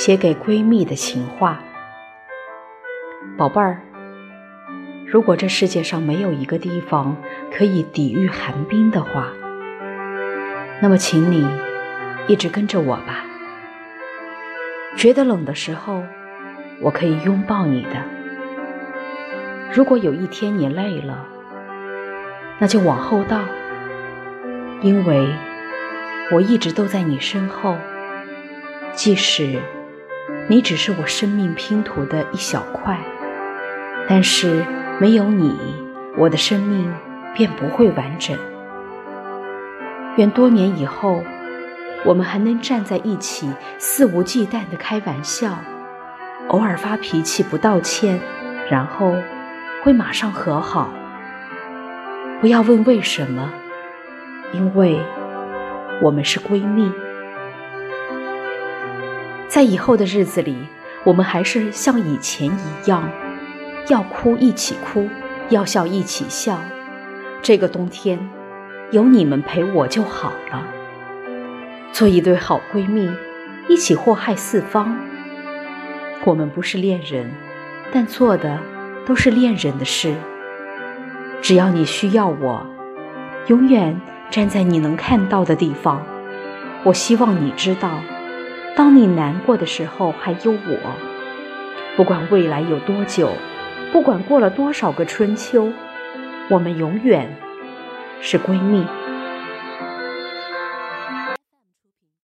写给闺蜜的情话。宝贝儿，如果这世界上没有一个地方可以抵御寒冰的话，那么请你一直跟着我吧。觉得冷的时候，我可以拥抱你的。如果有一天你累了，那就往后倒，因为我一直都在你身后，即使你只是我生命拼图的一小块，但是没有你，我的生命便不会完整。愿多年以后。我们还能站在一起，肆无忌惮地开玩笑，偶尔发脾气不道歉，然后会马上和好。不要问为什么，因为我们是闺蜜。在以后的日子里，我们还是像以前一样，要哭一起哭，要笑一起笑。这个冬天，有你们陪我就好了。做一对好闺蜜，一起祸害四方。我们不是恋人，但做的都是恋人的事。只要你需要我，永远站在你能看到的地方。我希望你知道，当你难过的时候，还有我。不管未来有多久，不管过了多少个春秋，我们永远是闺蜜。